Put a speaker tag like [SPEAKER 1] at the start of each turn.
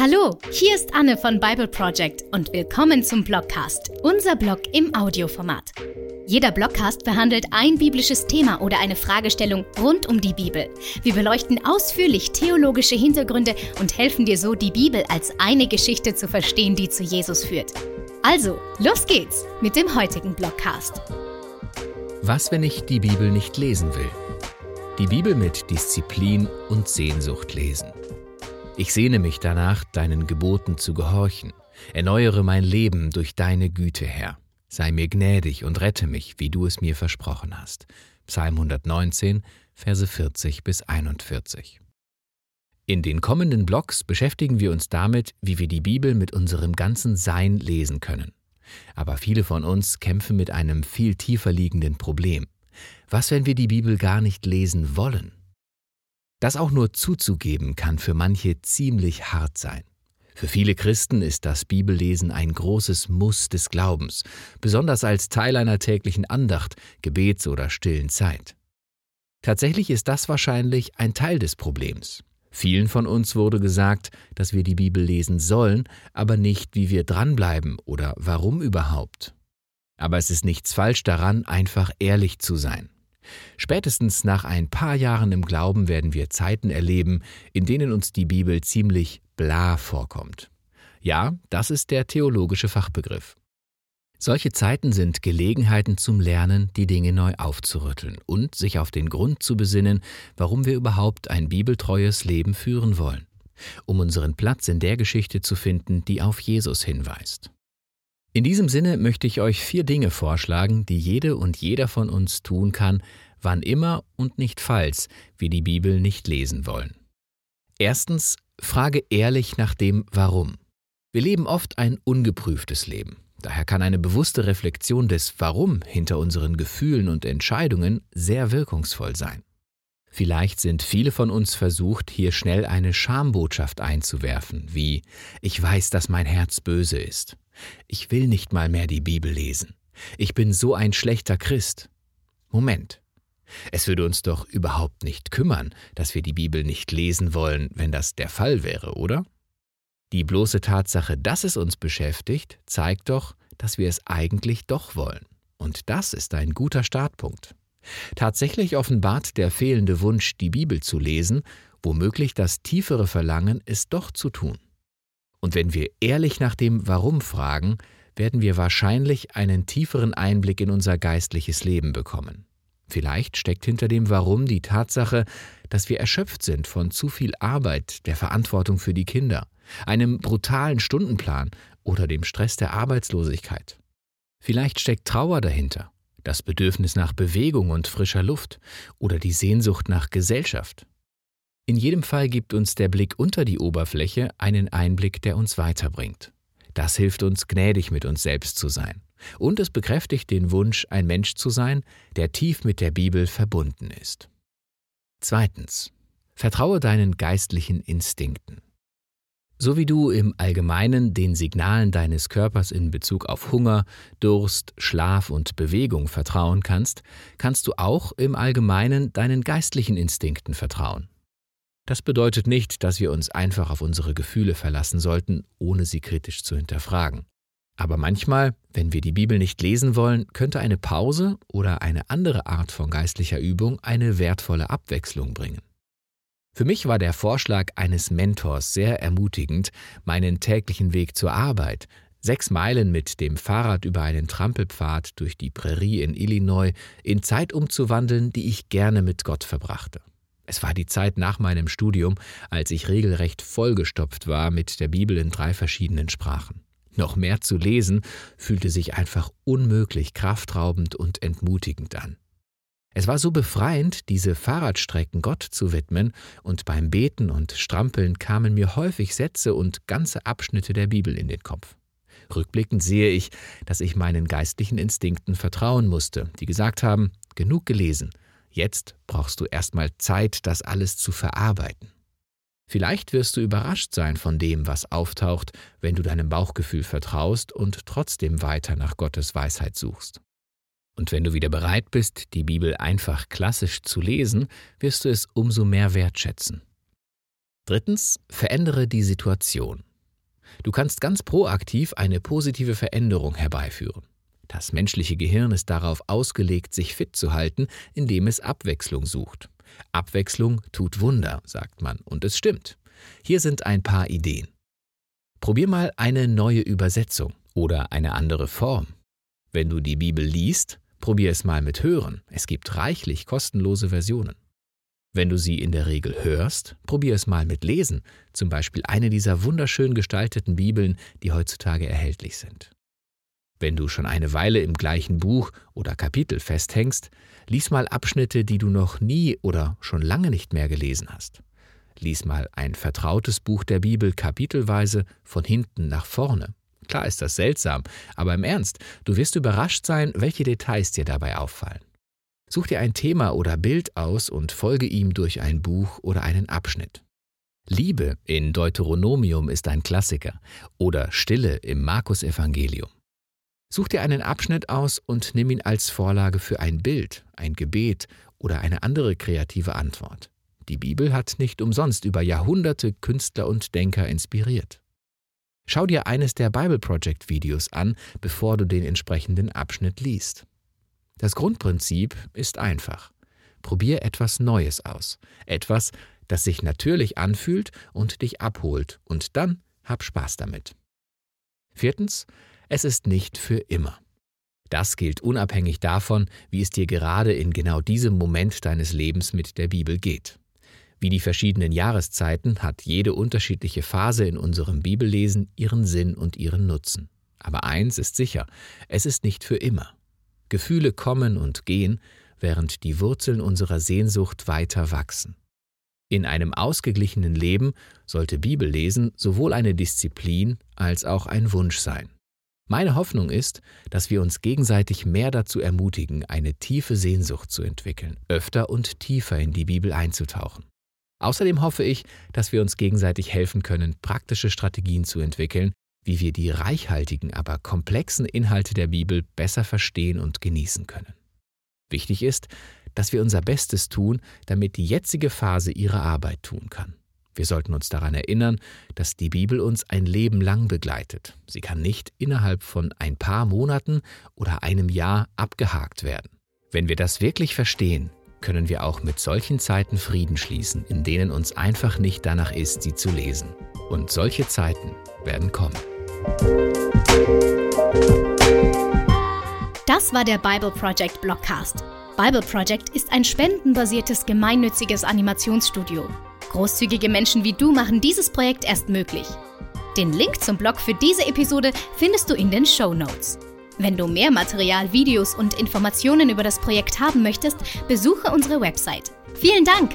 [SPEAKER 1] Hallo, hier ist Anne von Bible Project und willkommen zum Blogcast, unser Blog im Audioformat. Jeder Blogcast behandelt ein biblisches Thema oder eine Fragestellung rund um die Bibel. Wir beleuchten ausführlich theologische Hintergründe und helfen dir so, die Bibel als eine Geschichte zu verstehen, die zu Jesus führt. Also, los geht's mit dem heutigen Blogcast.
[SPEAKER 2] Was, wenn ich die Bibel nicht lesen will? Die Bibel mit Disziplin und Sehnsucht lesen. Ich sehne mich danach, deinen Geboten zu gehorchen. Erneuere mein Leben durch deine Güte, Herr. Sei mir gnädig und rette mich, wie du es mir versprochen hast. Psalm 119, Verse 40 bis 41. In den kommenden Blogs beschäftigen wir uns damit, wie wir die Bibel mit unserem ganzen Sein lesen können. Aber viele von uns kämpfen mit einem viel tiefer liegenden Problem. Was, wenn wir die Bibel gar nicht lesen wollen? Das auch nur zuzugeben kann für manche ziemlich hart sein. Für viele Christen ist das Bibellesen ein großes Muss des Glaubens, besonders als Teil einer täglichen Andacht, Gebets- oder stillen Zeit. Tatsächlich ist das wahrscheinlich ein Teil des Problems. Vielen von uns wurde gesagt, dass wir die Bibel lesen sollen, aber nicht, wie wir dranbleiben oder warum überhaupt. Aber es ist nichts falsch daran, einfach ehrlich zu sein. Spätestens nach ein paar Jahren im Glauben werden wir Zeiten erleben, in denen uns die Bibel ziemlich bla vorkommt. Ja, das ist der theologische Fachbegriff. Solche Zeiten sind Gelegenheiten zum Lernen, die Dinge neu aufzurütteln und sich auf den Grund zu besinnen, warum wir überhaupt ein bibeltreues Leben führen wollen, um unseren Platz in der Geschichte zu finden, die auf Jesus hinweist. In diesem Sinne möchte ich euch vier Dinge vorschlagen, die jede und jeder von uns tun kann, wann immer und nicht falls wir die Bibel nicht lesen wollen. Erstens, frage ehrlich nach dem Warum. Wir leben oft ein ungeprüftes Leben. Daher kann eine bewusste Reflexion des Warum hinter unseren Gefühlen und Entscheidungen sehr wirkungsvoll sein. Vielleicht sind viele von uns versucht, hier schnell eine Schambotschaft einzuwerfen, wie Ich weiß, dass mein Herz böse ist. Ich will nicht mal mehr die Bibel lesen. Ich bin so ein schlechter Christ. Moment. Es würde uns doch überhaupt nicht kümmern, dass wir die Bibel nicht lesen wollen, wenn das der Fall wäre, oder? Die bloße Tatsache, dass es uns beschäftigt, zeigt doch, dass wir es eigentlich doch wollen. Und das ist ein guter Startpunkt. Tatsächlich offenbart der fehlende Wunsch, die Bibel zu lesen, womöglich das tiefere Verlangen, es doch zu tun. Und wenn wir ehrlich nach dem Warum fragen, werden wir wahrscheinlich einen tieferen Einblick in unser geistliches Leben bekommen. Vielleicht steckt hinter dem Warum die Tatsache, dass wir erschöpft sind von zu viel Arbeit, der Verantwortung für die Kinder, einem brutalen Stundenplan oder dem Stress der Arbeitslosigkeit. Vielleicht steckt Trauer dahinter, das Bedürfnis nach Bewegung und frischer Luft oder die Sehnsucht nach Gesellschaft. In jedem Fall gibt uns der Blick unter die Oberfläche einen Einblick, der uns weiterbringt. Das hilft uns, gnädig mit uns selbst zu sein. Und es bekräftigt den Wunsch, ein Mensch zu sein, der tief mit der Bibel verbunden ist. Zweitens. Vertraue deinen geistlichen Instinkten. So wie du im Allgemeinen den Signalen deines Körpers in Bezug auf Hunger, Durst, Schlaf und Bewegung vertrauen kannst, kannst du auch im Allgemeinen deinen geistlichen Instinkten vertrauen. Das bedeutet nicht, dass wir uns einfach auf unsere Gefühle verlassen sollten, ohne sie kritisch zu hinterfragen. Aber manchmal, wenn wir die Bibel nicht lesen wollen, könnte eine Pause oder eine andere Art von geistlicher Übung eine wertvolle Abwechslung bringen. Für mich war der Vorschlag eines Mentors sehr ermutigend, meinen täglichen Weg zur Arbeit, sechs Meilen mit dem Fahrrad über einen Trampelpfad durch die Prärie in Illinois, in Zeit umzuwandeln, die ich gerne mit Gott verbrachte. Es war die Zeit nach meinem Studium, als ich regelrecht vollgestopft war mit der Bibel in drei verschiedenen Sprachen. Noch mehr zu lesen fühlte sich einfach unmöglich kraftraubend und entmutigend an. Es war so befreiend, diese Fahrradstrecken Gott zu widmen, und beim Beten und Strampeln kamen mir häufig Sätze und ganze Abschnitte der Bibel in den Kopf. Rückblickend sehe ich, dass ich meinen geistlichen Instinkten vertrauen musste, die gesagt haben, genug gelesen, Jetzt brauchst du erstmal Zeit, das alles zu verarbeiten. Vielleicht wirst du überrascht sein von dem, was auftaucht, wenn du deinem Bauchgefühl vertraust und trotzdem weiter nach Gottes Weisheit suchst. Und wenn du wieder bereit bist, die Bibel einfach klassisch zu lesen, wirst du es umso mehr wertschätzen. Drittens, verändere die Situation. Du kannst ganz proaktiv eine positive Veränderung herbeiführen. Das menschliche Gehirn ist darauf ausgelegt, sich fit zu halten, indem es Abwechslung sucht. Abwechslung tut Wunder, sagt man, und es stimmt. Hier sind ein paar Ideen. Probier mal eine neue Übersetzung oder eine andere Form. Wenn du die Bibel liest, probier es mal mit Hören. Es gibt reichlich kostenlose Versionen. Wenn du sie in der Regel hörst, probier es mal mit Lesen, zum Beispiel eine dieser wunderschön gestalteten Bibeln, die heutzutage erhältlich sind. Wenn du schon eine Weile im gleichen Buch oder Kapitel festhängst, lies mal Abschnitte, die du noch nie oder schon lange nicht mehr gelesen hast. Lies mal ein vertrautes Buch der Bibel kapitelweise von hinten nach vorne. Klar ist das seltsam, aber im Ernst, du wirst überrascht sein, welche Details dir dabei auffallen. Such dir ein Thema oder Bild aus und folge ihm durch ein Buch oder einen Abschnitt. Liebe in Deuteronomium ist ein Klassiker oder Stille im Markus-Evangelium. Such dir einen Abschnitt aus und nimm ihn als Vorlage für ein Bild, ein Gebet oder eine andere kreative Antwort. Die Bibel hat nicht umsonst über Jahrhunderte Künstler und Denker inspiriert. Schau dir eines der Bible Project Videos an, bevor du den entsprechenden Abschnitt liest. Das Grundprinzip ist einfach. Probier etwas Neues aus, etwas, das sich natürlich anfühlt und dich abholt, und dann hab Spaß damit. Viertens, es ist nicht für immer. Das gilt unabhängig davon, wie es dir gerade in genau diesem Moment deines Lebens mit der Bibel geht. Wie die verschiedenen Jahreszeiten hat jede unterschiedliche Phase in unserem Bibellesen ihren Sinn und ihren Nutzen. Aber eins ist sicher, es ist nicht für immer. Gefühle kommen und gehen, während die Wurzeln unserer Sehnsucht weiter wachsen. In einem ausgeglichenen Leben sollte Bibellesen sowohl eine Disziplin als auch ein Wunsch sein. Meine Hoffnung ist, dass wir uns gegenseitig mehr dazu ermutigen, eine tiefe Sehnsucht zu entwickeln, öfter und tiefer in die Bibel einzutauchen. Außerdem hoffe ich, dass wir uns gegenseitig helfen können, praktische Strategien zu entwickeln, wie wir die reichhaltigen, aber komplexen Inhalte der Bibel besser verstehen und genießen können. Wichtig ist, dass wir unser Bestes tun, damit die jetzige Phase ihre Arbeit tun kann. Wir sollten uns daran erinnern, dass die Bibel uns ein Leben lang begleitet. Sie kann nicht innerhalb von ein paar Monaten oder einem Jahr abgehakt werden. Wenn wir das wirklich verstehen, können wir auch mit solchen Zeiten Frieden schließen, in denen uns einfach nicht danach ist, sie zu lesen. Und solche Zeiten werden kommen.
[SPEAKER 1] Das war der Bible Project Blogcast. Bible Project ist ein spendenbasiertes gemeinnütziges Animationsstudio. Großzügige Menschen wie du machen dieses Projekt erst möglich. Den Link zum Blog für diese Episode findest du in den Show Notes. Wenn du mehr Material, Videos und Informationen über das Projekt haben möchtest, besuche unsere Website. Vielen Dank!